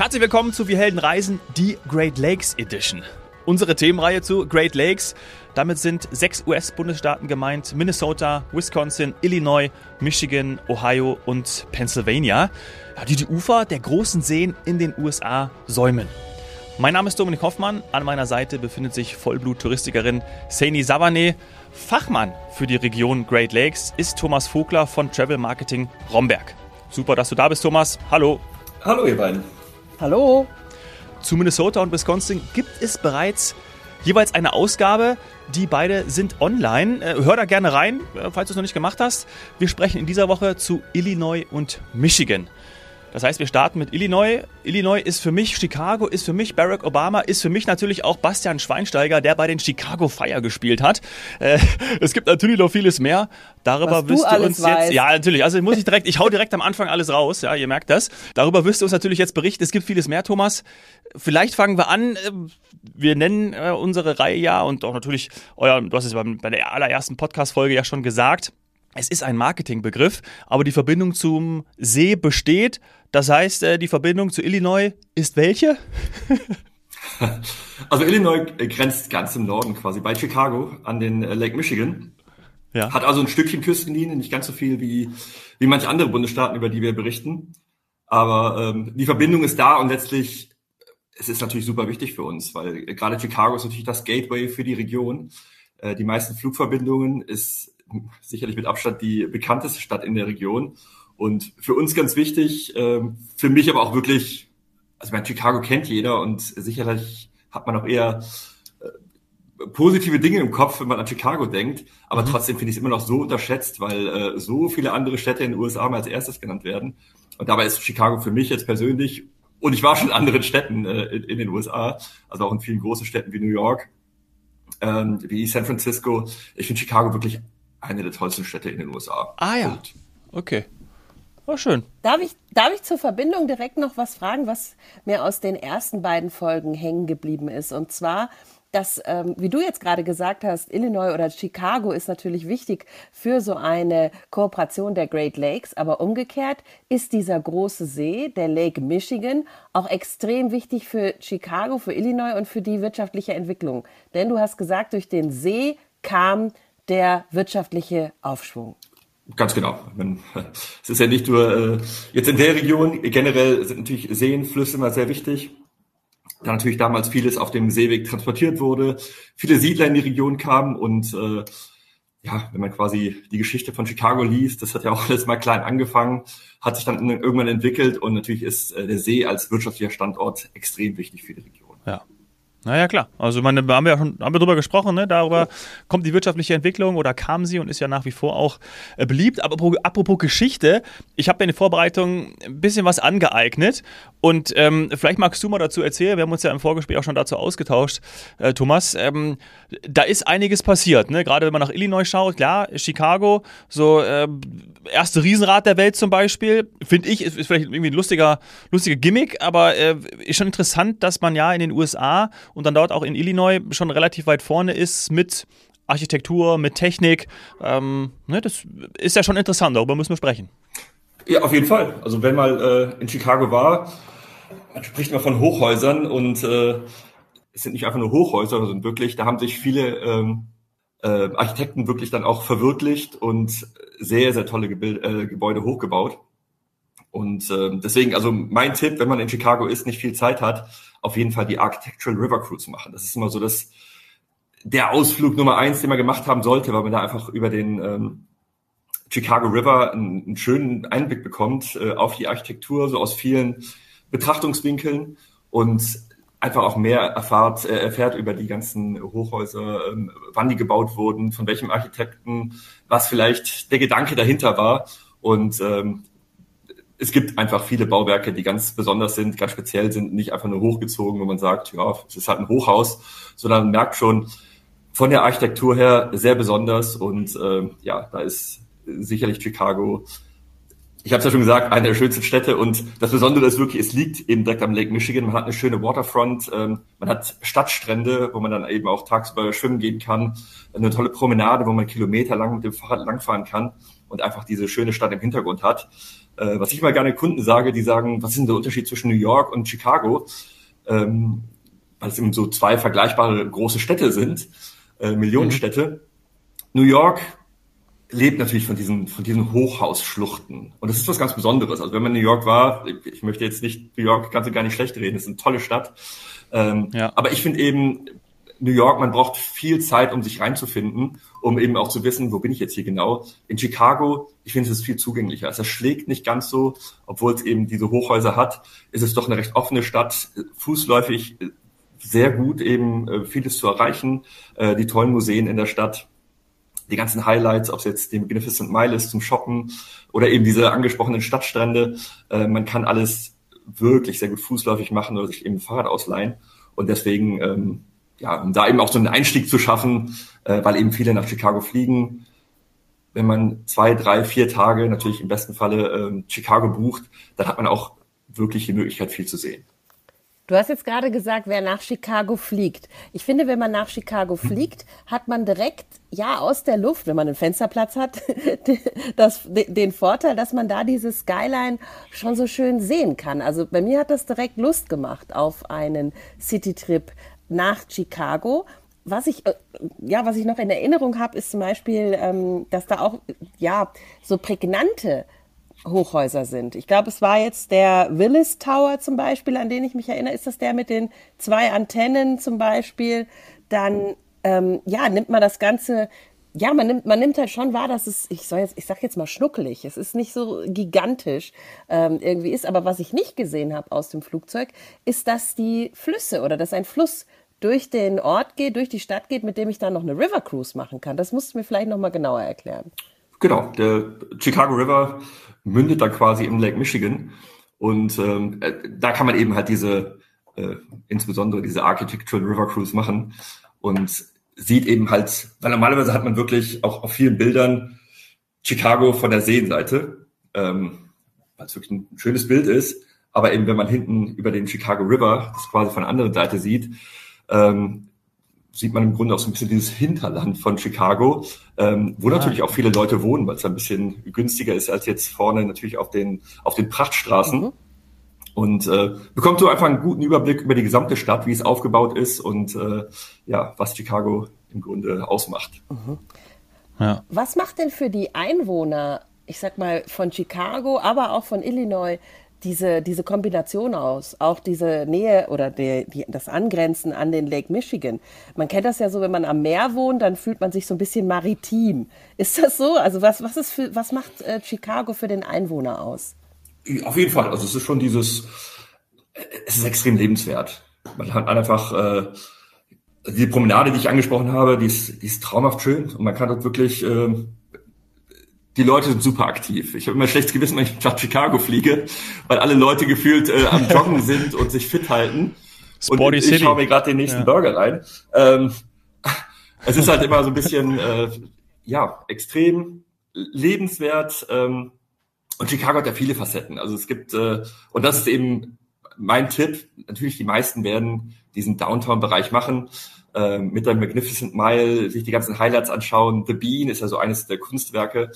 Herzlich willkommen zu Wir Helden Reisen, die Great Lakes Edition. Unsere Themenreihe zu Great Lakes. Damit sind sechs US-Bundesstaaten gemeint: Minnesota, Wisconsin, Illinois, Michigan, Ohio und Pennsylvania, die die Ufer der großen Seen in den USA säumen. Mein Name ist Dominik Hoffmann. An meiner Seite befindet sich Vollblut-Touristikerin Saini Savane. Fachmann für die Region Great Lakes ist Thomas Vogler von Travel Marketing Romberg. Super, dass du da bist, Thomas. Hallo. Hallo, ihr beiden. Hallo. Zu Minnesota und Wisconsin gibt es bereits jeweils eine Ausgabe. Die beide sind online. Äh, hör da gerne rein, äh, falls du es noch nicht gemacht hast. Wir sprechen in dieser Woche zu Illinois und Michigan. Das heißt, wir starten mit Illinois. Illinois ist für mich Chicago, ist für mich Barack Obama, ist für mich natürlich auch Bastian Schweinsteiger, der bei den Chicago Fire gespielt hat. Äh, es gibt natürlich noch vieles mehr. Darüber wirst du uns alles jetzt. Ja, natürlich. Also muss ich direkt, ich hau direkt am Anfang alles raus. Ja, ihr merkt das. Darüber wirst du uns natürlich jetzt berichten. Es gibt vieles mehr, Thomas. Vielleicht fangen wir an. äh, Wir nennen äh, unsere Reihe ja und auch natürlich euer, du hast es bei der allerersten Podcast-Folge ja schon gesagt. Es ist ein Marketingbegriff, aber die Verbindung zum See besteht. Das heißt, äh, die Verbindung zu Illinois ist welche? Also Illinois grenzt ganz im Norden quasi bei Chicago an den äh, Lake Michigan. Ja. Hat also ein Stückchen Küstenlinie, nicht ganz so viel wie, wie manche andere Bundesstaaten, über die wir berichten. Aber ähm, die Verbindung ist da und letztlich, es ist natürlich super wichtig für uns, weil äh, gerade Chicago ist natürlich das Gateway für die Region. Äh, die meisten Flugverbindungen ist sicherlich mit Abstand die bekannteste Stadt in der Region. Und für uns ganz wichtig, ähm, für mich aber auch wirklich, also mein Chicago kennt jeder und sicherlich hat man auch eher äh, positive Dinge im Kopf, wenn man an Chicago denkt. Aber trotzdem finde ich es immer noch so unterschätzt, weil äh, so viele andere Städte in den USA mal als erstes genannt werden. Und dabei ist Chicago für mich jetzt persönlich, und ich war schon in anderen Städten äh, in, in den USA, also auch in vielen großen Städten wie New York, ähm, wie San Francisco. Ich finde Chicago wirklich eine der tollsten Städte in den USA. Ah ja. Und Okay. Oh, schön. Darf ich, darf ich zur Verbindung direkt noch was fragen, was mir aus den ersten beiden Folgen hängen geblieben ist? Und zwar, dass, ähm, wie du jetzt gerade gesagt hast, Illinois oder Chicago ist natürlich wichtig für so eine Kooperation der Great Lakes, aber umgekehrt ist dieser große See, der Lake Michigan, auch extrem wichtig für Chicago, für Illinois und für die wirtschaftliche Entwicklung. Denn du hast gesagt, durch den See kam der wirtschaftliche Aufschwung. Ganz genau. Meine, Es ist ja nicht nur äh, jetzt in der Region, generell sind natürlich Seen, Flüsse immer sehr wichtig. Da natürlich damals vieles auf dem Seeweg transportiert wurde, viele Siedler in die Region kamen und äh, ja, wenn man quasi die Geschichte von Chicago liest, das hat ja auch alles mal klein angefangen, hat sich dann irgendwann entwickelt und natürlich ist äh, der See als wirtschaftlicher Standort extrem wichtig für die Region. Ja. Naja, klar. Also, meine, haben wir ja schon haben wir drüber gesprochen, ne? Darüber kommt die wirtschaftliche Entwicklung oder kam sie und ist ja nach wie vor auch äh, beliebt. Aber apropos, apropos Geschichte, ich habe mir in der Vorbereitung ein bisschen was angeeignet und ähm, vielleicht magst du mal dazu erzählen. Wir haben uns ja im Vorgespräch auch schon dazu ausgetauscht, äh, Thomas. Ähm, da ist einiges passiert, ne? Gerade wenn man nach Illinois schaut, klar, Chicago, so äh, erste Riesenrad der Welt zum Beispiel, finde ich, ist, ist vielleicht irgendwie ein lustiger, lustiger Gimmick, aber äh, ist schon interessant, dass man ja in den USA und dann dort auch in Illinois schon relativ weit vorne ist mit Architektur, mit Technik. Ähm, ne, das ist ja schon interessant, darüber müssen wir sprechen. Ja, auf jeden Fall. Also wenn man äh, in Chicago war, man spricht mal von Hochhäusern und äh, es sind nicht einfach nur Hochhäuser, sondern wirklich, da haben sich viele ähm, äh, Architekten wirklich dann auch verwirklicht und sehr, sehr tolle Gebil äh, Gebäude hochgebaut. Und äh, deswegen, also mein Tipp, wenn man in Chicago ist, nicht viel Zeit hat, auf jeden Fall die Architectural River Cruise machen. Das ist immer so das der Ausflug Nummer eins, den man gemacht haben sollte, weil man da einfach über den ähm, Chicago River einen, einen schönen Einblick bekommt äh, auf die Architektur, so aus vielen Betrachtungswinkeln und einfach auch mehr erfahrt, äh, erfährt über die ganzen Hochhäuser, ähm, wann die gebaut wurden, von welchem Architekten, was vielleicht der Gedanke dahinter war. Und ähm, es gibt einfach viele Bauwerke, die ganz besonders sind, ganz speziell sind, nicht einfach nur hochgezogen, wo man sagt, ja, es ist halt ein Hochhaus, sondern man merkt schon von der Architektur her sehr besonders und ähm, ja, da ist sicherlich Chicago ich habe es ja schon gesagt, eine der schönsten Städte und das Besondere ist wirklich, es liegt eben direkt am Lake Michigan. Man hat eine schöne Waterfront, ähm, man hat Stadtstrände, wo man dann eben auch tagsüber schwimmen gehen kann, eine tolle Promenade, wo man kilometerlang mit dem Fahrrad langfahren kann und einfach diese schöne Stadt im Hintergrund hat. Äh, was ich mal gerne Kunden sage, die sagen, was ist denn der Unterschied zwischen New York und Chicago? Ähm, weil es eben so zwei vergleichbare große Städte sind, äh, Millionenstädte. Mhm. New York lebt natürlich von diesen, von diesen Hochhausschluchten. Und das ist was ganz Besonderes. Also wenn man in New York war, ich möchte jetzt nicht New York ganz und gar nicht schlecht reden, es ist eine tolle Stadt. Ähm, ja. Aber ich finde eben, New York, man braucht viel Zeit, um sich reinzufinden, um eben auch zu wissen, wo bin ich jetzt hier genau. In Chicago, ich finde, es ist viel zugänglicher. Es schlägt nicht ganz so, obwohl es eben diese Hochhäuser hat, ist es doch eine recht offene Stadt, fußläufig sehr gut eben äh, vieles zu erreichen, äh, die tollen Museen in der Stadt die ganzen Highlights, ob es jetzt die Magnificent Mile ist zum Shoppen oder eben diese angesprochenen Stadtstrände. Äh, man kann alles wirklich sehr gut fußläufig machen oder sich eben Fahrrad ausleihen. Und deswegen, ähm, ja, um da eben auch so einen Einstieg zu schaffen, äh, weil eben viele nach Chicago fliegen. Wenn man zwei, drei, vier Tage natürlich im besten Falle ähm, Chicago bucht, dann hat man auch wirklich die Möglichkeit, viel zu sehen. Du hast jetzt gerade gesagt, wer nach Chicago fliegt. Ich finde, wenn man nach Chicago fliegt, hat man direkt, ja, aus der Luft, wenn man einen Fensterplatz hat, das, den Vorteil, dass man da diese Skyline schon so schön sehen kann. Also bei mir hat das direkt Lust gemacht auf einen Citytrip nach Chicago. Was ich, äh, ja, was ich noch in Erinnerung habe, ist zum Beispiel, ähm, dass da auch, ja, so prägnante Hochhäuser sind. Ich glaube, es war jetzt der Willis Tower zum Beispiel, an den ich mich erinnere. Ist das der mit den zwei Antennen zum Beispiel? Dann ähm, ja, nimmt man das Ganze. Ja, man nimmt, man nimmt halt schon wahr, dass es, ich soll jetzt, ich sag jetzt mal schnuckelig. Es ist nicht so gigantisch ähm, irgendwie ist. Aber was ich nicht gesehen habe aus dem Flugzeug, ist, dass die Flüsse oder dass ein Fluss durch den Ort geht, durch die Stadt geht, mit dem ich dann noch eine River Cruise machen kann. Das musst du mir vielleicht noch mal genauer erklären. Genau, der Chicago River mündet dann quasi im Lake Michigan. Und ähm, äh, da kann man eben halt diese, äh, insbesondere diese Architectural River Cruise machen und sieht eben halt, weil normalerweise hat man wirklich auch auf vielen Bildern Chicago von der Seenseite, ähm, weil es wirklich ein schönes Bild ist. Aber eben, wenn man hinten über den Chicago River das quasi von der anderen Seite sieht, ähm, sieht man im Grunde auch so ein bisschen dieses Hinterland von Chicago, ähm, wo ja. natürlich auch viele Leute wohnen, weil es ein bisschen günstiger ist als jetzt vorne natürlich auf den, auf den Prachtstraßen. Mhm. Und äh, bekommt so einfach einen guten Überblick über die gesamte Stadt, wie es aufgebaut ist und äh, ja, was Chicago im Grunde ausmacht. Mhm. Ja. Was macht denn für die Einwohner, ich sag mal, von Chicago, aber auch von Illinois diese, diese Kombination aus, auch diese Nähe oder die, die, das Angrenzen an den Lake Michigan. Man kennt das ja so, wenn man am Meer wohnt, dann fühlt man sich so ein bisschen maritim. Ist das so? Also was, was, ist für, was macht äh, Chicago für den Einwohner aus? Auf jeden Fall. Also es ist schon dieses, es ist extrem lebenswert. Man hat einfach äh, die Promenade, die ich angesprochen habe, die ist, die ist traumhaft schön und man kann dort wirklich äh, die Leute sind super aktiv. Ich habe immer schlechtes Gewissen, wenn ich nach Chicago fliege, weil alle Leute gefühlt äh, am Joggen sind und sich fit halten. Sporty und ich City. schaue mir gerade den nächsten ja. Burger rein. Ähm, es ist halt immer so ein bisschen, äh, ja, extrem lebenswert. Ähm, und Chicago hat ja viele Facetten. Also es gibt, äh, und das ist eben mein Tipp. Natürlich, die meisten werden diesen Downtown-Bereich machen äh, mit der Magnificent Mile, sich die ganzen Highlights anschauen. The Bean ist ja so eines der Kunstwerke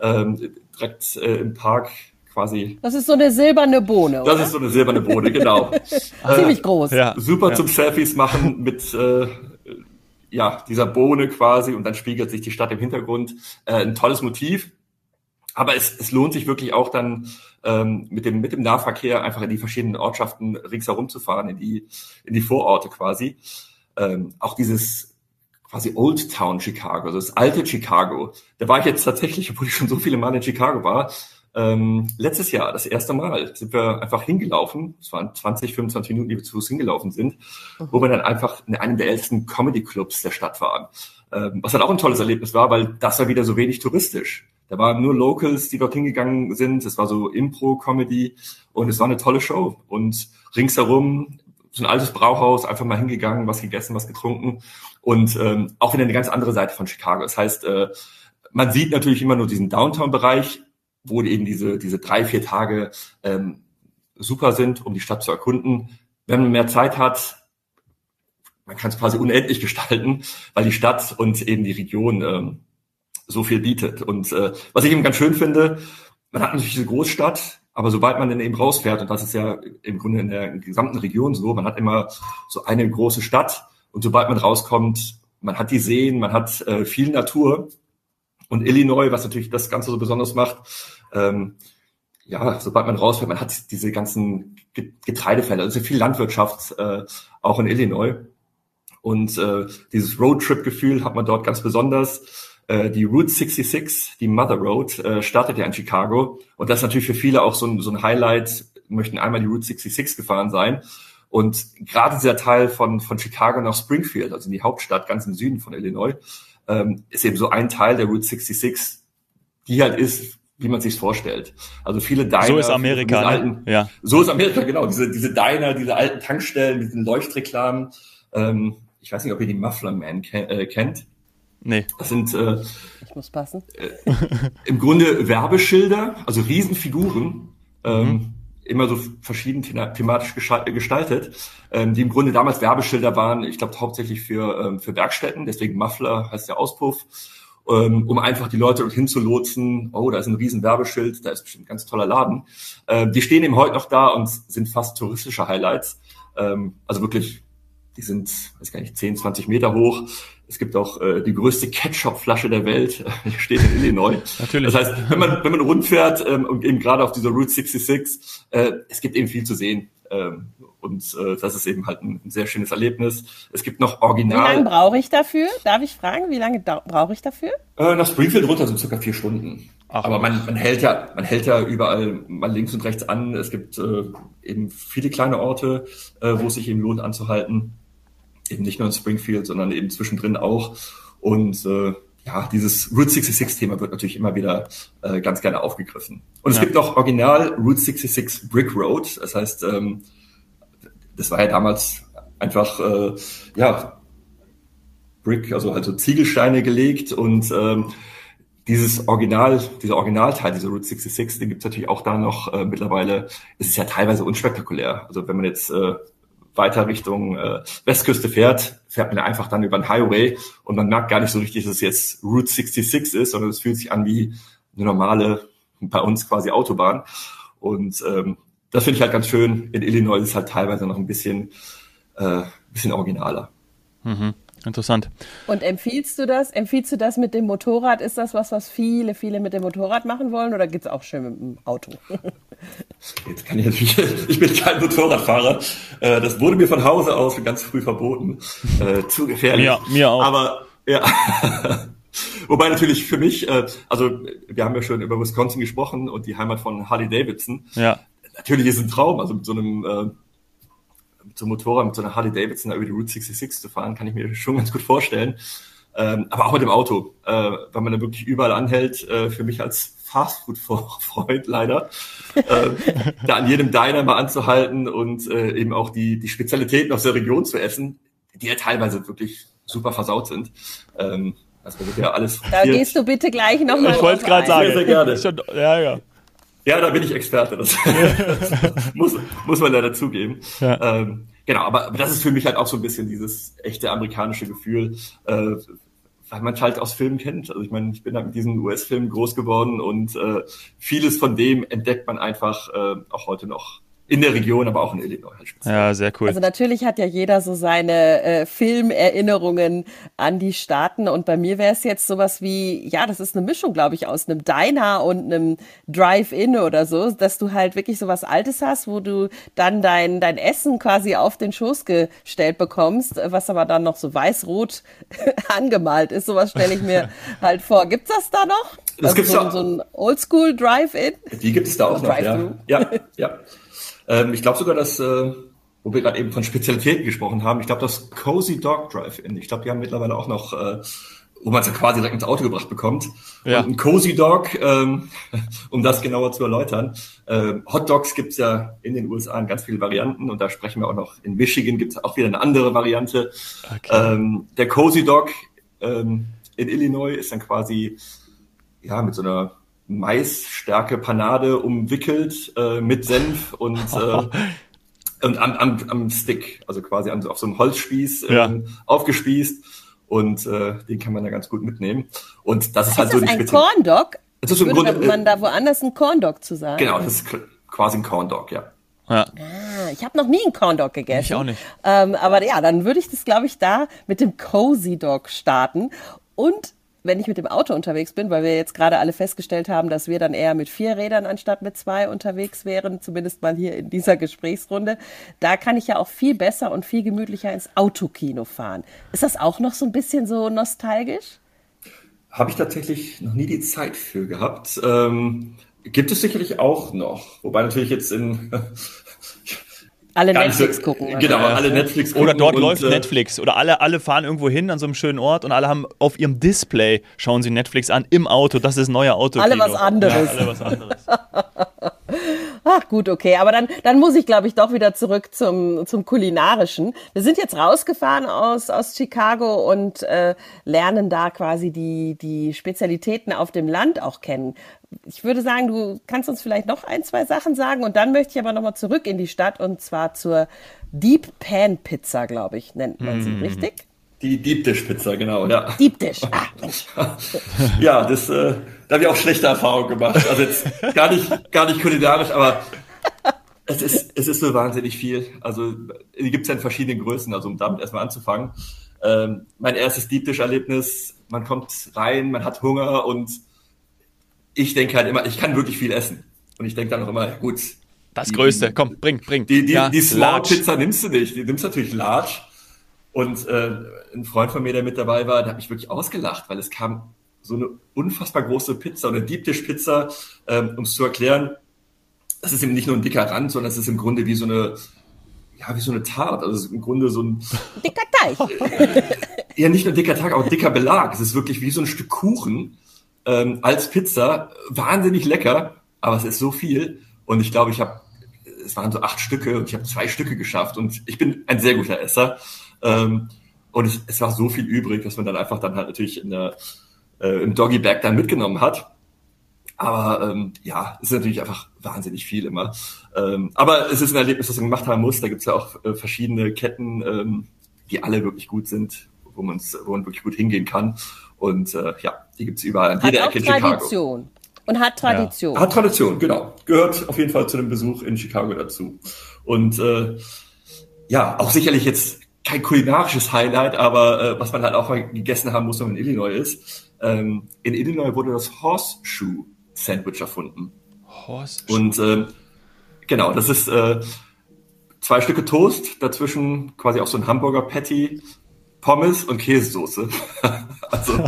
ähm, direkt äh, im Park quasi. Das ist so eine silberne Bohne. Das ist so eine silberne Bohne, genau. Ziemlich groß. Ja. Super ja. zum Selfies machen mit äh, ja dieser Bohne quasi und dann spiegelt sich die Stadt im Hintergrund. Äh, ein tolles Motiv. Aber es, es lohnt sich wirklich auch dann ähm, mit dem mit dem Nahverkehr einfach in die verschiedenen Ortschaften ringsherum zu fahren, in die in die Vororte quasi. Ähm, auch dieses quasi Old Town Chicago, also das alte Chicago. Da war ich jetzt tatsächlich, obwohl ich schon so viele Mal in Chicago war, ähm, letztes Jahr, das erste Mal, sind wir einfach hingelaufen. Es waren 20, 25 Minuten, die wir zu Fuß hingelaufen sind, mhm. wo wir dann einfach in einem der ältesten Comedy-Clubs der Stadt waren. Ähm, was halt auch ein tolles Erlebnis war, weil das war wieder so wenig touristisch. Da waren nur Locals, die dort hingegangen sind. Es war so Impro-Comedy und es war eine tolle Show. Und ringsherum so ein altes Brauhaus, einfach mal hingegangen, was gegessen, was getrunken und ähm, auch wieder eine ganz andere Seite von Chicago. Das heißt, äh, man sieht natürlich immer nur diesen Downtown-Bereich, wo eben diese, diese drei, vier Tage ähm, super sind, um die Stadt zu erkunden. Wenn man mehr Zeit hat, man kann es quasi unendlich gestalten, weil die Stadt und eben die Region ähm, so viel bietet. Und äh, was ich eben ganz schön finde, man hat natürlich diese Großstadt, aber sobald man dann eben rausfährt, und das ist ja im Grunde in der gesamten Region so, man hat immer so eine große Stadt und sobald man rauskommt, man hat die Seen, man hat äh, viel Natur. Und Illinois, was natürlich das Ganze so besonders macht, ähm, ja, sobald man rausfährt, man hat diese ganzen Getreidefelder, also viel Landwirtschaft äh, auch in Illinois. Und äh, dieses Roadtrip-Gefühl hat man dort ganz besonders. Äh, die Route 66, die Mother Road, äh, startet ja in Chicago. Und das ist natürlich für viele auch so ein, so ein Highlight, möchten einmal die Route 66 gefahren sein. Und gerade dieser Teil von, von Chicago nach Springfield, also in die Hauptstadt ganz im Süden von Illinois, ähm, ist eben so ein Teil der Route 66, die halt ist, wie man sich vorstellt. Also viele Diner. So ist Amerika. Ne? Alten, ja. So ist Amerika, genau. Diese, diese Diner, diese alten Tankstellen mit den Leuchtreklamen. Ähm, ich weiß nicht, ob ihr die Muffler Man äh, kennt. Nee. Das sind äh, ich muss passen. Äh, im Grunde Werbeschilder, also Riesenfiguren, ähm, mhm. immer so verschieden thematisch gestaltet, ähm, die im Grunde damals Werbeschilder waren, ich glaube hauptsächlich für, ähm, für Werkstätten, deswegen Muffler heißt der Auspuff, ähm, um einfach die Leute dorthin zu lotsen, oh, da ist ein riesen Werbeschild, da ist bestimmt ein ganz toller Laden. Ähm, die stehen eben heute noch da und sind fast touristische Highlights. Ähm, also wirklich die sind, weiß gar nicht, 10, 20 Meter hoch. Es gibt auch äh, die größte Ketchup-Flasche der Welt, die steht in Illinois. Natürlich. Das heißt, wenn man, wenn man rundfährt ähm, und eben gerade auf dieser Route 66, äh, es gibt eben viel zu sehen. Ähm, und äh, das ist eben halt ein, ein, sehr schönes Erlebnis. Es gibt noch Original. Wie lange brauche ich dafür? Darf ich fragen, wie lange brauche ich dafür? Äh, nach Springfield runter sind circa vier Stunden. Ach. Aber man, man hält ja, man hält ja überall mal links und rechts an. Es gibt äh, eben viele kleine Orte, äh, wo es sich eben lohnt anzuhalten eben nicht nur in Springfield, sondern eben zwischendrin auch. Und äh, ja, dieses Route 66-Thema wird natürlich immer wieder äh, ganz gerne aufgegriffen. Und es ja. gibt auch original Route 66 Brick Road. Das heißt, ähm, das war ja damals einfach, äh, ja, Brick, also also Ziegelsteine gelegt und ähm, dieses Original, dieser Originalteil, dieser Route 66, den gibt's natürlich auch da noch äh, mittlerweile. Es ist ja teilweise unspektakulär. Also wenn man jetzt äh, weiter Richtung äh, Westküste fährt, fährt man einfach dann über den Highway und man merkt gar nicht so richtig, dass es jetzt Route 66 ist, sondern es fühlt sich an wie eine normale, bei uns quasi Autobahn. Und ähm, das finde ich halt ganz schön. In Illinois ist es halt teilweise noch ein bisschen, äh, bisschen originaler. Mhm. Interessant. Und empfiehlst du das? Empfiehlst du das mit dem Motorrad? Ist das was, was viele, viele mit dem Motorrad machen wollen oder geht's auch schön mit dem Auto? Jetzt kann ich natürlich, ich bin kein Motorradfahrer. Äh, das wurde mir von Hause aus ganz früh verboten. Äh, zu gefährlich. Ja, mir auch. Aber ja. Wobei natürlich für mich, äh, also wir haben ja schon über Wisconsin gesprochen und die Heimat von Harley Davidson. Ja. Natürlich ist es ein Traum, also mit so einem so Motorrad, mit so einer Harley Davidson über die Route 66 zu fahren, kann ich mir schon ganz gut vorstellen. Ähm, aber auch mit dem Auto, äh, weil man da wirklich überall anhält, äh, für mich als Fastfood-Freund leider, äh, da an jedem Diner mal anzuhalten und äh, eben auch die, die Spezialitäten aus der Region zu essen, die ja teilweise wirklich super versaut sind. Ähm, also wird ja alles. Da gehst du bitte gleich nochmal. Ich wollte es gerade sagen. Sehr, sehr gerne. Ja, ja. Ja, da bin ich Experte. Das, das muss, muss man leider zugeben. Ja. Ähm, genau, aber, das ist für mich halt auch so ein bisschen dieses echte amerikanische Gefühl, äh, weil man halt aus Filmen kennt. Also ich meine, ich bin halt mit diesen US-Filmen groß geworden und äh, vieles von dem entdeckt man einfach äh, auch heute noch in der Region, aber auch in Illinois halt. Ja, sehr cool. Also natürlich hat ja jeder so seine äh, Filmerinnerungen an die Staaten und bei mir wäre es jetzt sowas wie, ja, das ist eine Mischung, glaube ich, aus einem Diner und einem Drive-In oder so, dass du halt wirklich so was Altes hast, wo du dann dein, dein Essen quasi auf den Schoß gestellt bekommst, was aber dann noch so weiß-rot angemalt ist. Sowas stelle ich mir halt vor. Gibt's das da noch? Das also gibt's so, so ein Oldschool Drive-In? Die gibt es da auch noch, ja. Ja, ja. Ähm, ich glaube sogar, dass, äh, wo wir gerade eben von Spezialitäten gesprochen haben, ich glaube, das Cozy Dog Drive-In, ich glaube, die haben mittlerweile auch noch, äh, wo man es ja quasi direkt ins Auto gebracht bekommt. Ja. Und ein Cozy Dog, ähm, um das genauer zu erläutern. Äh, Hot Dogs gibt's ja in den USA in ganz viele Varianten und da sprechen wir auch noch, in Michigan gibt's auch wieder eine andere Variante. Okay. Ähm, der Cozy Dog ähm, in Illinois ist dann quasi ja mit so einer Maisstärke Panade umwickelt äh, mit Senf und äh, und am, am, am Stick, also quasi an, auf so einem Holzspieß äh, ja. aufgespießt und äh, den kann man da ganz gut mitnehmen. Und das ist, ist halt so das die ein Corn Dog? Das ist im Grunde, man da woanders ein Corn Dog zu sagen. Genau, das ist quasi ein Corn Dog, ja. Ja. Ah, ich habe noch nie einen Corn Dog gegessen. Ich auch nicht. Ähm, aber ja, dann würde ich das, glaube ich, da mit dem Cozy Dog starten. Und wenn ich mit dem Auto unterwegs bin, weil wir jetzt gerade alle festgestellt haben, dass wir dann eher mit vier Rädern anstatt mit zwei unterwegs wären, zumindest mal hier in dieser Gesprächsrunde, da kann ich ja auch viel besser und viel gemütlicher ins Autokino fahren. Ist das auch noch so ein bisschen so nostalgisch? Habe ich tatsächlich noch nie die Zeit für gehabt. Ähm, gibt es sicherlich auch noch, wobei natürlich jetzt in alle Netflix gucken. Genau, alle Netflix gucken. Oder dort und, läuft äh, Netflix. Oder alle, alle fahren irgendwo hin an so einem schönen Ort und alle haben auf ihrem Display, schauen sie Netflix an im Auto. Das ist neuer Auto. Alle was anderes. Ja, alle was anderes. Ach gut, okay. Aber dann, dann muss ich, glaube ich, doch wieder zurück zum, zum Kulinarischen. Wir sind jetzt rausgefahren aus, aus Chicago und äh, lernen da quasi die, die Spezialitäten auf dem Land auch kennen. Ich würde sagen, du kannst uns vielleicht noch ein, zwei Sachen sagen und dann möchte ich aber nochmal zurück in die Stadt und zwar zur Deep Pan Pizza, glaube ich, nennt man sie, mm. richtig? Die Deep Dish Pizza, genau, ja. Deep Dish, ah, ja, das, äh, da habe ich auch schlechte Erfahrungen gemacht. Also jetzt gar nicht, gar nicht kulinarisch, aber es ist, es ist so wahnsinnig viel. Also die gibt es ja in verschiedenen Größen, also um damit erstmal anzufangen. Ähm, mein erstes Deep Dish-Erlebnis, man kommt rein, man hat Hunger und ich denke halt immer, ich kann wirklich viel essen. Und ich denke dann auch immer, gut. Das die, Größte, komm, bring, bring. Die, die, ja, die Small Pizza nimmst du nicht, die nimmst du natürlich large. Und äh, ein Freund von mir, der mit dabei war, der hat mich wirklich ausgelacht, weil es kam so eine unfassbar große Pizza, eine Deep Dish Pizza, ähm, um es zu erklären. Das ist eben nicht nur ein dicker Rand, sondern es ist im Grunde wie so eine, ja, wie so eine Tat. Also im Grunde so ein dicker Teig. ja, nicht nur dicker Teig, auch dicker Belag. Es ist wirklich wie so ein Stück Kuchen ähm, als Pizza. Wahnsinnig lecker, aber es ist so viel. Und ich glaube, ich habe, es waren so acht Stücke und ich habe zwei Stücke geschafft. Und ich bin ein sehr guter Esser. Ähm, und es, es war so viel übrig, dass man dann einfach dann halt natürlich in der, äh, im Doggy Bag dann mitgenommen hat. Aber ähm, ja, es ist natürlich einfach wahnsinnig viel immer. Ähm, aber es ist ein Erlebnis, das man gemacht haben muss. Da gibt es ja auch äh, verschiedene Ketten, ähm, die alle wirklich gut sind, wo, man's, wo man wirklich gut hingehen kann. Und äh, ja, die gibt es überall an jeder Ecke in Tradition. Chicago. Und hat Tradition. Ja. Hat Tradition, genau. Gehört auf jeden Fall zu dem Besuch in Chicago dazu. Und äh, ja, auch sicherlich jetzt kein kulinarisches Highlight, aber äh, was man halt auch mal gegessen haben muss, wenn man in Illinois ist. Ähm, in Illinois wurde das Horseshoe Sandwich erfunden. Horseshoe. Und ähm, genau, das ist äh, zwei Stücke Toast, dazwischen quasi auch so ein Hamburger Patty, Pommes und Käsesoße. also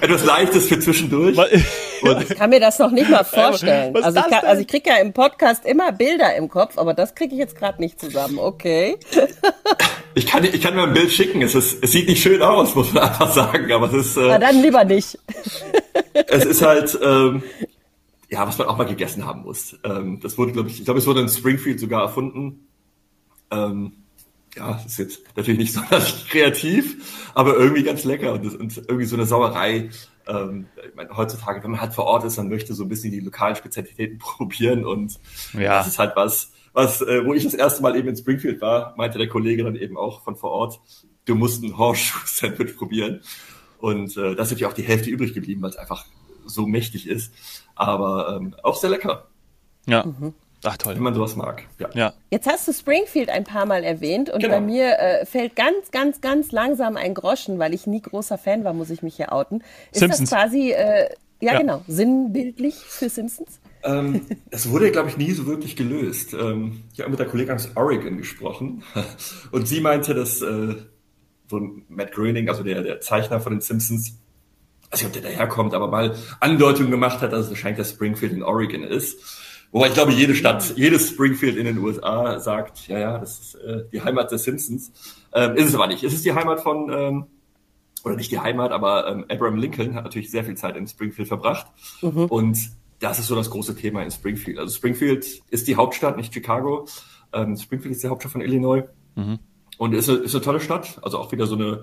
etwas Leichtes für zwischendurch. ich kann mir das noch nicht mal vorstellen. Also ich, kann, also ich kriege ja im Podcast immer Bilder im Kopf, aber das kriege ich jetzt gerade nicht zusammen. Okay. ich kann, ich kann mir ein Bild schicken. Es, ist, es sieht nicht schön aus, muss man einfach sagen. Aber es ist. Äh, Na dann lieber nicht. es ist halt. Ähm, ja, was man auch mal gegessen haben muss. Ähm, das wurde, glaube ich, ich glaube, es wurde in Springfield sogar erfunden. Ähm, ja, das ist jetzt natürlich nicht so kreativ, aber irgendwie ganz lecker und, und irgendwie so eine Sauerei. Ähm, ich meine, heutzutage, wenn man halt vor Ort ist, dann möchte so ein bisschen die lokalen Spezialitäten probieren und ja. das ist halt was, was, äh, wo ich das erste Mal eben in Springfield war, meinte der Kollege dann eben auch von vor Ort, du musst ein Horseshoe-Sandwich probieren. Und äh, das ist natürlich auch die Hälfte übrig geblieben, weil es einfach so mächtig ist, aber ähm, auch sehr lecker. Ja. Mhm. Ach toll. Wenn man sowas mag. Ja. ja. Jetzt hast du Springfield ein paar Mal erwähnt und genau. bei mir äh, fällt ganz, ganz, ganz langsam ein Groschen, weil ich nie großer Fan war, muss ich mich hier outen. Ist Simpsons. das quasi, äh, ja, ja, genau, sinnbildlich für Simpsons? Ähm, es wurde, glaube ich, nie so wirklich gelöst. Ähm, ich habe mit der Kollegin aus Oregon gesprochen und sie meinte, dass äh, so Matt Groening, also der, der Zeichner von den Simpsons, also ob der daherkommt, aber mal Andeutungen gemacht hat, dass es wahrscheinlich das Springfield in Oregon ist. Wobei ich glaube, jede Stadt, jedes Springfield in den USA sagt, ja, ja, das ist äh, die Heimat des Simpsons. Ähm, ist es aber nicht. Es ist die Heimat von, ähm, oder nicht die Heimat, aber ähm, Abraham Lincoln hat natürlich sehr viel Zeit in Springfield verbracht. Mhm. Und das ist so das große Thema in Springfield. Also Springfield ist die Hauptstadt, nicht Chicago. Ähm, Springfield ist die Hauptstadt von Illinois. Mhm. Und ist eine, ist eine tolle Stadt. Also auch wieder so eine,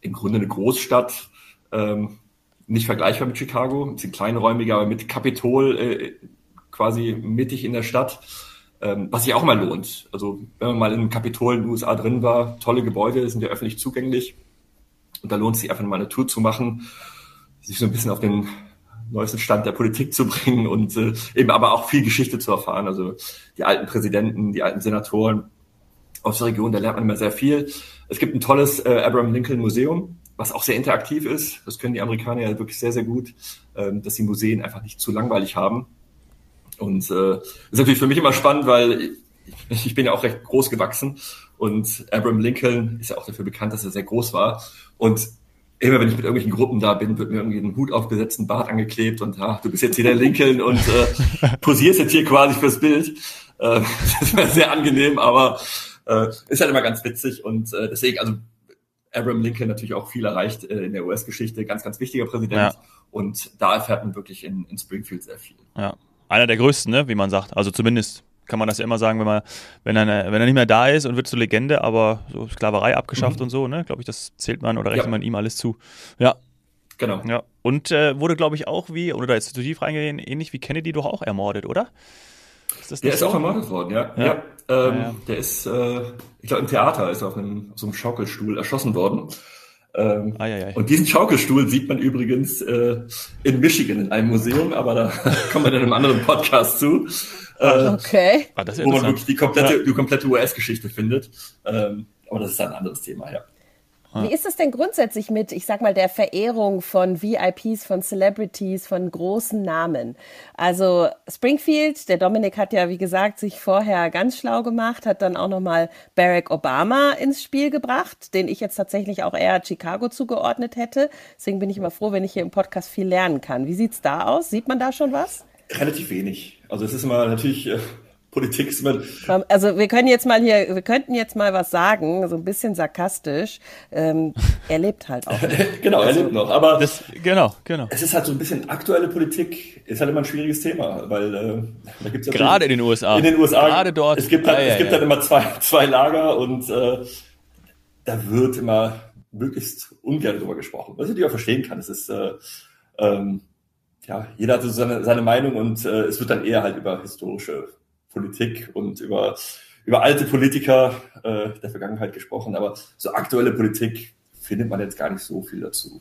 im Grunde eine Großstadt. Ähm, nicht vergleichbar mit Chicago, ein bisschen kleinräumiger, aber mit Kapitol äh, quasi mittig in der Stadt, ähm, was sich auch mal lohnt. Also wenn man mal im Kapitol in den USA drin war, tolle Gebäude, sind ja öffentlich zugänglich und da lohnt es sich einfach mal eine Tour zu machen. sich so ein bisschen auf den neuesten Stand der Politik zu bringen und äh, eben aber auch viel Geschichte zu erfahren. Also die alten Präsidenten, die alten Senatoren aus der Region, da lernt man immer sehr viel. Es gibt ein tolles äh, Abraham Lincoln Museum, was auch sehr interaktiv ist. Das können die Amerikaner ja wirklich sehr, sehr gut, ähm, dass die Museen einfach nicht zu langweilig haben. Und äh, ist natürlich für mich immer spannend, weil ich, ich bin ja auch recht groß gewachsen und Abraham Lincoln ist ja auch dafür bekannt, dass er sehr groß war. Und immer wenn ich mit irgendwelchen Gruppen da bin, wird mir irgendwie ein Hut aufgesetzt, ein Bart angeklebt und ah, du bist jetzt hier der Lincoln und äh, posierst jetzt hier quasi fürs Bild. Äh, das wäre sehr angenehm, aber äh, ist halt immer ganz witzig und äh, deswegen, also Abraham Lincoln natürlich auch viel erreicht äh, in der US-Geschichte, ganz, ganz wichtiger Präsident. Ja. Und da erfährt man wirklich in, in Springfield sehr viel. Ja, einer der größten, ne, wie man sagt. Also zumindest kann man das ja immer sagen, wenn man, wenn er, wenn er nicht mehr da ist und wird zur Legende, aber so Sklaverei abgeschafft mhm. und so, ne, glaube ich, das zählt man oder rechnet ja. man ihm alles zu. Ja. Genau. Ja. Und äh, wurde, glaube ich, auch wie, oder da ist zu tief reingehen, ähnlich wie Kennedy doch auch ermordet, oder? Ist der ist so? auch ermordet worden, ja. ja. ja. Ähm, der ist, äh, ich glaube, im Theater ist er auf, einem, auf so einem Schaukelstuhl erschossen worden. Ähm, ah, ja, ja. Und diesen Schaukelstuhl sieht man übrigens äh, in Michigan in einem Museum, aber da kommen wir dann in einem anderen Podcast zu. Äh, okay. Ah, wo man wirklich die komplette, die komplette US-Geschichte findet. Ähm, aber das ist ein anderes Thema, ja. Wie ist es denn grundsätzlich mit, ich sag mal, der Verehrung von VIPs, von Celebrities, von großen Namen? Also Springfield, der Dominik hat ja, wie gesagt, sich vorher ganz schlau gemacht, hat dann auch nochmal Barack Obama ins Spiel gebracht, den ich jetzt tatsächlich auch eher Chicago zugeordnet hätte. Deswegen bin ich immer froh, wenn ich hier im Podcast viel lernen kann. Wie sieht's da aus? Sieht man da schon was? Relativ wenig. Also es ist immer natürlich äh, Politik ist immer. Also wir können jetzt mal hier, wir könnten jetzt mal was sagen, so ein bisschen sarkastisch. Ähm, er lebt halt auch. genau, er also, lebt noch. Aber das, genau, genau. Es ist halt so ein bisschen aktuelle Politik, ist halt immer ein schwieriges Thema, weil äh, da gibt's ja gerade in den USA. In den USA. Gerade dort. Es gibt halt, ah, ja, es gibt ja. halt immer zwei, zwei Lager und äh, da wird immer möglichst ungern drüber gesprochen. Was ich natürlich auch verstehen kann. Es ist äh, ähm, ja, jeder hat so seine, seine Meinung und äh, es wird dann eher halt über historische Politik und über, über alte Politiker äh, der Vergangenheit gesprochen, aber so aktuelle Politik findet man jetzt gar nicht so viel dazu.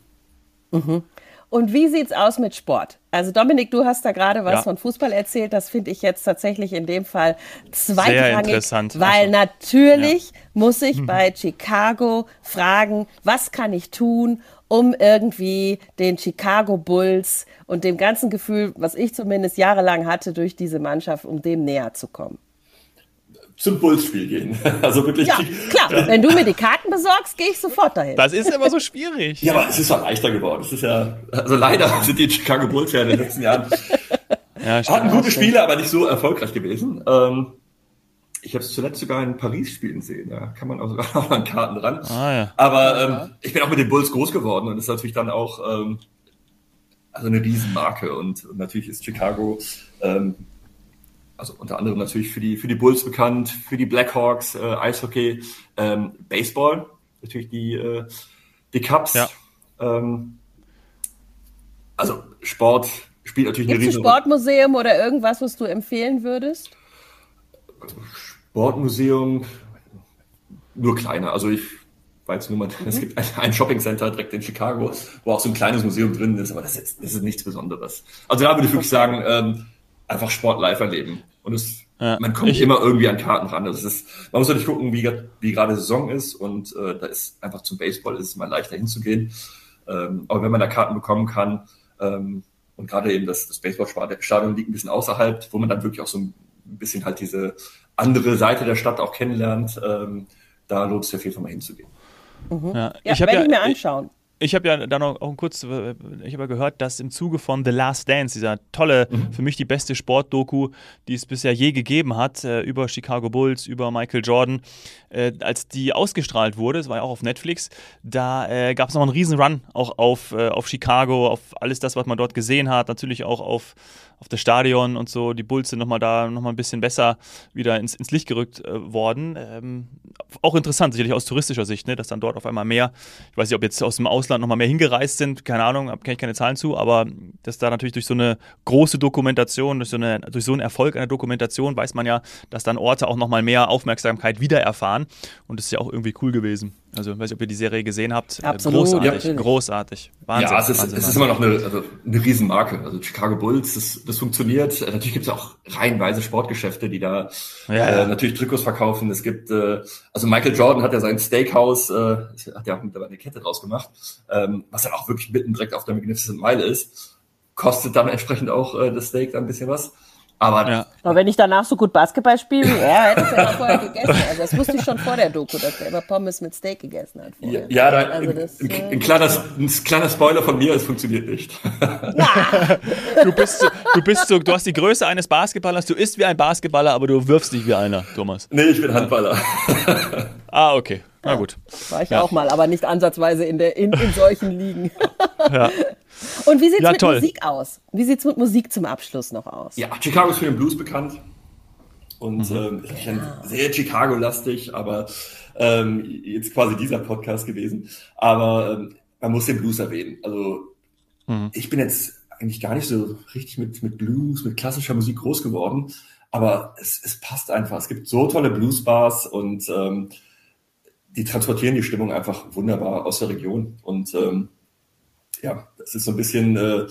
Mhm. Und wie sieht's aus mit Sport? Also Dominik, du hast da gerade was ja. von Fußball erzählt. Das finde ich jetzt tatsächlich in dem Fall zweitrangig, weil also, natürlich ja. muss ich mhm. bei Chicago fragen, was kann ich tun, um irgendwie den Chicago Bulls und dem ganzen Gefühl, was ich zumindest jahrelang hatte durch diese Mannschaft, um dem näher zu kommen. Zum Bulls-Spiel gehen. Also wirklich. Ja, klar. Wenn du mir die Karten besorgst, gehe ich sofort dahin. Das ist immer so schwierig. ja, aber es ist ja leichter geworden. Es ist ja, also leider sind die Chicago Bulls ja in den letzten Jahren ja, hatten gute Spiele, aber nicht so erfolgreich gewesen. Ähm, ich habe es zuletzt sogar in Paris spielen sehen. Da kann man auch sogar noch an Karten dran. Ah, ja. Aber ähm, ich bin auch mit den Bulls groß geworden und das ist natürlich dann auch ähm, also eine Riesenmarke. Und, und natürlich ist Chicago ähm, also unter anderem natürlich für die für die Bulls bekannt, für die Blackhawks, äh, Eishockey, ähm, Baseball, natürlich die äh, die Cups. Ja. Ähm, also Sport spielt natürlich Gibt's eine riesen. Ein Sportmuseum oder irgendwas, was du empfehlen würdest? Sportmuseum nur kleiner. Also ich weiß nur mal, mhm. es gibt ein, ein Shopping-Center direkt in Chicago, wo auch so ein kleines Museum drin ist, aber das ist, das ist nichts Besonderes. Also da würde ich wirklich sagen, ähm, einfach Sport live erleben. Und es, ja, man kommt immer irgendwie an Karten ran. Das ist, man muss natürlich gucken, wie, wie gerade Saison ist und äh, da ist einfach zum Baseball ist es mal leichter hinzugehen. Ähm, aber wenn man da Karten bekommen kann ähm, und gerade eben das, das Baseballstadion liegt ein bisschen außerhalb, wo man dann wirklich auch so ein bisschen halt diese andere Seite der Stadt auch kennenlernt, ähm, da lohnt es ja viel, mal hinzugehen. Mhm. Ja, ja ich werde ja, ich mir anschauen. Ich habe ja dann auch, auch kurz, äh, ich habe ja gehört, dass im Zuge von The Last Dance, dieser tolle, mhm. für mich die beste Sportdoku, die es bisher je gegeben hat, äh, über Chicago Bulls, über Michael Jordan, äh, als die ausgestrahlt wurde, das war ja auch auf Netflix, da äh, gab es noch einen riesen Run auch auf, äh, auf Chicago, auf alles das, was man dort gesehen hat, natürlich auch auf auf das Stadion und so. Die Bulls sind nochmal da nochmal ein bisschen besser wieder ins, ins Licht gerückt äh, worden. Ähm, auch interessant, sicherlich aus touristischer Sicht, ne, dass dann dort auf einmal mehr, ich weiß nicht, ob jetzt aus dem Ausland nochmal mehr hingereist sind, keine Ahnung, kenne ich keine Zahlen zu, aber dass da natürlich durch so eine große Dokumentation, durch so, eine, durch so einen Erfolg einer Dokumentation, weiß man ja, dass dann Orte auch nochmal mehr Aufmerksamkeit wieder erfahren. Und das ist ja auch irgendwie cool gewesen. Also, ich weiß nicht, ob ihr die Serie gesehen habt. Äh, Absolut, großartig, ja. großartig. Wahnsinn. ja, es ist, Wahnsinn, es ist immer noch eine, also eine Riesenmarke. Also Chicago Bulls, das, das funktioniert. Äh, Natürlich gibt es auch reihenweise Sportgeschäfte, die da Ja, ja. Äh, natürlich Trikots verkaufen. Es gibt, äh, also Michael Jordan hat ja sein Steakhouse, äh, hat ja auch mittlerweile eine Kette draus gemacht, ähm, was dann auch wirklich mitten direkt auf der Magnificent Mile ist. Kostet dann entsprechend auch äh, das Steak dann ein bisschen was. Aber Ja. Aber wenn ich danach so gut Basketball spiele, ja, hätte ich ja vorher gegessen. Also das wusste ich schon vor der Doku, dass der immer Pommes mit Steak gegessen hat. ja, Vorher. ja da, Also das, ein, äh, ein, kleiner, ein kleiner Spoiler von mir, es funktioniert nicht. Du bist, so, du bist so, du hast die Größe eines Basketballers, du isst wie ein Basketballer, aber du wirfst nicht wie einer, Thomas. nee, ich bin Handballer. Ah, okay. Na gut. War ich Ja. auch mal, aber nicht ansatzweise in, der, in, in solchen Ligen. Ja. Und wie sieht's Ja, mit toll. Musik aus? Wie sieht's mit Musik zum Abschluss noch aus? Ja, Chicago ist für den Blues bekannt. Und ähm, natürlich ein sehr Chicago-lastig, aber ähm, jetzt quasi dieser Podcast gewesen. Aber ähm, man muss den Blues erwähnen. Also ich bin jetzt eigentlich gar nicht so richtig mit, mit Blues, mit klassischer Musik groß geworden. Aber es, es passt einfach. Es gibt so tolle Bluesbars und ähm, die transportieren die Stimmung einfach wunderbar aus der Region. Und ähm, ja, das ist so ein bisschen äh,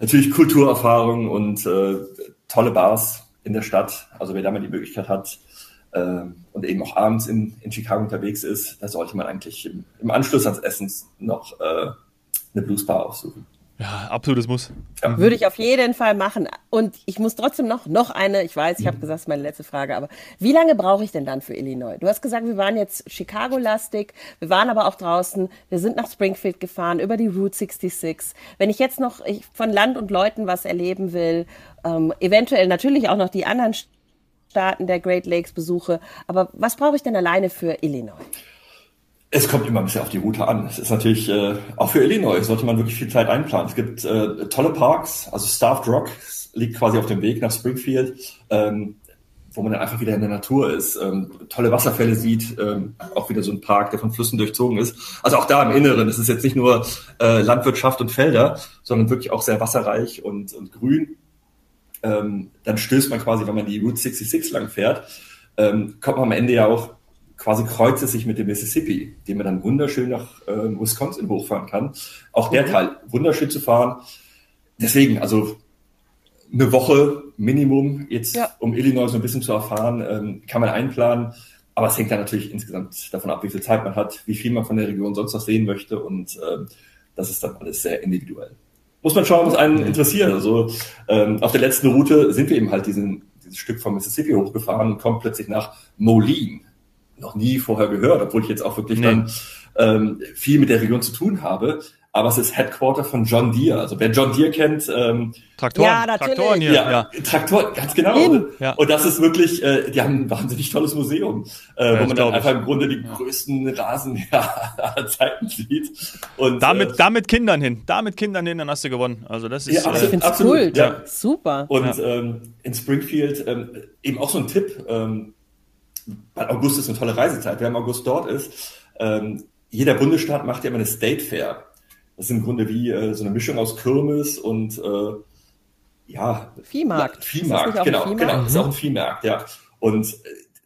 natürlich Kulturerfahrung und äh, tolle Bars in der Stadt. Also wer da mal die Möglichkeit hat äh, und eben auch abends in, in Chicago unterwegs ist, da sollte man eigentlich im, im Anschluss ans Essen noch äh, eine Bluesbar aufsuchen. Ja, absolutes Muss. Würde ich auf jeden Fall machen. Und ich muss trotzdem noch, noch eine, ich weiß, ich habe gesagt, das ist meine letzte Frage, aber wie lange brauche ich denn dann für Illinois? Du hast gesagt, wir waren jetzt Chicago-lastig, wir waren aber auch draußen, wir sind nach Springfield gefahren, über die Route 66. Wenn ich jetzt noch ich, von Land und Leuten was erleben will, ähm, eventuell natürlich auch noch die anderen Staaten der Great Lakes besuche, aber was brauche ich denn alleine für Illinois? Es kommt immer ein bisschen auf die Route an. Es ist natürlich, äh, auch für Illinois sollte man wirklich viel Zeit einplanen. Es gibt äh, tolle Parks, also Starved Rock liegt quasi auf dem Weg nach Springfield, ähm, wo man dann einfach wieder in der Natur ist, ähm, tolle Wasserfälle sieht, ähm, auch wieder so ein Park, der von Flüssen durchzogen ist. Also auch da im Inneren, es ist jetzt nicht nur äh, Landwirtschaft und Felder, sondern wirklich auch sehr wasserreich und, und grün. Ähm, dann stößt man quasi, wenn man die Route 66 lang fährt, ähm, kommt man am Ende ja auch quasi kreuzt es sich mit dem Mississippi, den man dann wunderschön nach äh, Wisconsin hochfahren kann. Auch der Teil wunderschön zu fahren. Deswegen, also eine Woche Minimum jetzt, Ja. um Illinois so ein bisschen zu erfahren, ähm, kann man einplanen. Aber es hängt dann natürlich insgesamt davon ab, wie viel Zeit man hat, wie viel man von der Region sonst noch sehen möchte. Und ähm, das ist dann alles sehr individuell. Muss man schauen, was einen interessiert. Also ähm, auf der letzten Route sind wir eben halt diesen, dieses Stück vom Mississippi hochgefahren und kommen plötzlich nach Moline noch nie vorher gehört, obwohl ich jetzt auch wirklich Nee. dann ähm, viel mit der Region zu tun habe. Aber es ist Headquarter von John Deere. Also wer John Deere kennt, ähm, Traktoren, Ja, natürlich. Traktoren hier. ja, Ja. Traktor, ganz genau. Eben. Ja. Und das ist wirklich, äh, die haben ein wahnsinnig tolles Museum, äh, das wo man dann glaub ich. einfach im Grunde die größten Rasen aller Zeiten sieht. Und Da, mit, äh, da mit Kindern hin. Da mit Kindern hin, dann hast du gewonnen. Also das ist. Ja, Ich absolut. äh, finde es absolut, cool. ja. Super. Und ähm, in Springfield ähm, eben auch so ein Tipp, ähm, weil August ist eine tolle Reisezeit. Wer im August dort ist, ähm, jeder Bundesstaat macht ja immer eine State Fair. Das ist im Grunde wie äh, so eine Mischung aus Kirmes und äh, ja, Viehmarkt. Ja, Viehmarkt, das ein genau, Viehmarkt? genau, ist auch ein Viehmarkt, ja. Und äh,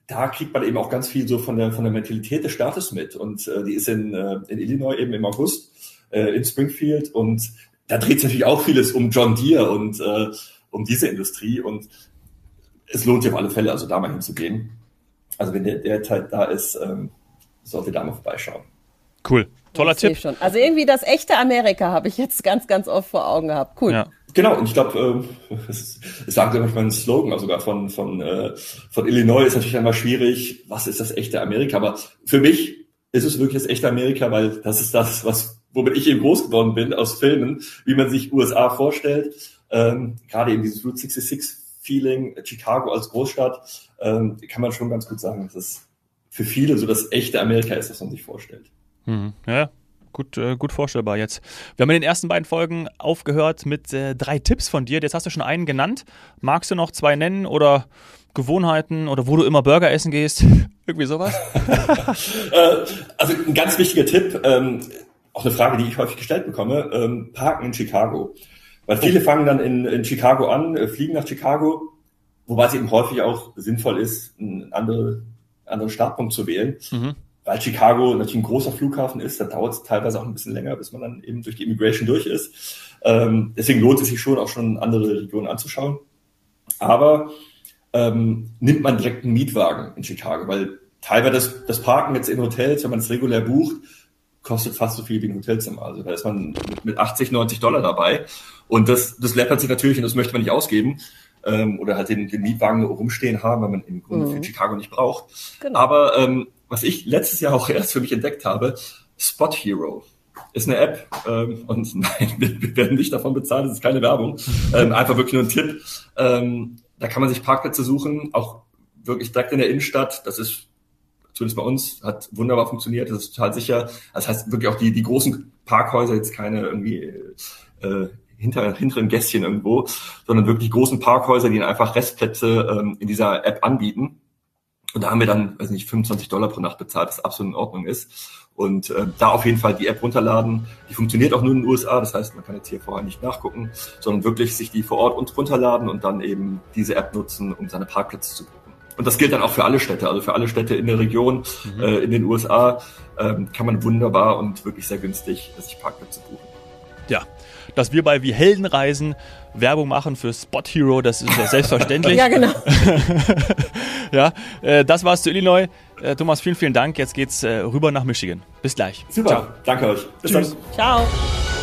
da kriegt man eben auch ganz viel so von der von der Mentalität des Staates mit. Und äh, die ist in, äh, in Illinois eben im August äh, in Springfield und da dreht sich natürlich auch vieles um John Deere und äh, um diese Industrie und es lohnt sich auf alle Fälle, also da mal hinzugehen. Also wenn der, der Teil da ist, ähm, sollte da mal vorbeischauen. Cool. Toller Ich Tipp. Schon. Also irgendwie das echte Amerika habe ich jetzt ganz, ganz oft vor Augen gehabt. Cool. Ja. Genau, und ich glaube, ähm, es es sagt ja manchmal ein Slogan, also sogar von, von, äh, von Illinois ist natürlich einmal schwierig, was ist das echte Amerika? Aber für mich ist es wirklich das echte Amerika, weil das ist das, was, womit ich eben groß geworden bin aus Filmen, wie man sich USA vorstellt. Ähm, gerade eben dieses Route 66 Feeling, Chicago als Großstadt, ähm, kann man schon ganz gut sagen, dass es für viele so das echte Amerika ist, was man sich vorstellt. Mhm. Ja, gut, äh, gut vorstellbar jetzt. Wir haben in den ersten beiden Folgen aufgehört mit äh, drei Tipps von dir. Jetzt hast du schon einen genannt. Magst du noch zwei nennen oder Gewohnheiten oder wo du immer Burger essen gehst? Irgendwie sowas? Äh, also ein ganz wichtiger Tipp, ähm, auch eine Frage, die ich häufig gestellt bekomme, ähm, Parken in Chicago. Weil viele fangen dann in, in Chicago an, äh, fliegen nach Chicago, wobei es eben häufig auch sinnvoll ist, einen andere, anderen Startpunkt zu wählen. Mhm. weil Chicago natürlich ein großer Flughafen ist, da dauert es teilweise auch ein bisschen länger, bis man dann eben durch die Immigration durch ist. Ähm, deswegen lohnt es sich schon auch schon andere Regionen anzuschauen. Aber ähm, nimmt man direkt einen Mietwagen in Chicago, weil teilweise das, das Parken jetzt in Hotels, wenn man es regulär bucht, kostet fast so viel wie ein Hotelzimmer. Also da ist man mit, mit 80, 90 Dollar dabei. Und das, das läppert sich natürlich und das möchte man nicht ausgeben. Ähm, oder halt den, den Mietwagen rumstehen haben, weil man im Grunde mhm. für Chicago nicht braucht. Genau. Aber ähm, was ich letztes Jahr auch erst für mich entdeckt habe, Spot Hero ist eine App ähm, und nein, wir, werden nicht davon bezahlt, das ist keine Werbung, ähm, einfach wirklich nur ein Tipp. Ähm, da kann man sich Parkplätze suchen, auch wirklich direkt in der Innenstadt. Das ist zumindest bei uns, hat wunderbar funktioniert, das ist total sicher. Das heißt wirklich auch die, die großen Parkhäuser, jetzt keine irgendwie äh, hinter, hinteren Gässchen irgendwo, sondern wirklich großen Parkhäuser, die einfach Restplätze ähm, in dieser App anbieten. Und da haben wir dann, weiß nicht, 25 Dollar pro Nacht bezahlt, was absolut in Ordnung ist. Und äh, da auf jeden Fall die App runterladen. Die funktioniert auch nur in den USA, das heißt, man kann jetzt hier vorher nicht nachgucken, sondern wirklich sich die vor Ort runterladen und dann eben diese App nutzen, um seine Parkplätze zu buchen. Und das gilt dann auch für alle Städte, also für alle Städte in der Region, mhm. äh, in den USA, ähm, kann man wunderbar und wirklich sehr günstig sich Parkplätze buchen. Ja, dass wir bei Wie Helden reisen Werbung machen für Spot Hero, das ist ja selbstverständlich. ja, genau. ja, äh, das war's zu Illinois. Äh, Thomas, vielen, vielen Dank. Jetzt geht's äh, rüber nach Michigan. Bis gleich. Super, Ciao. danke euch. Bis Tschüss. dann. Ciao.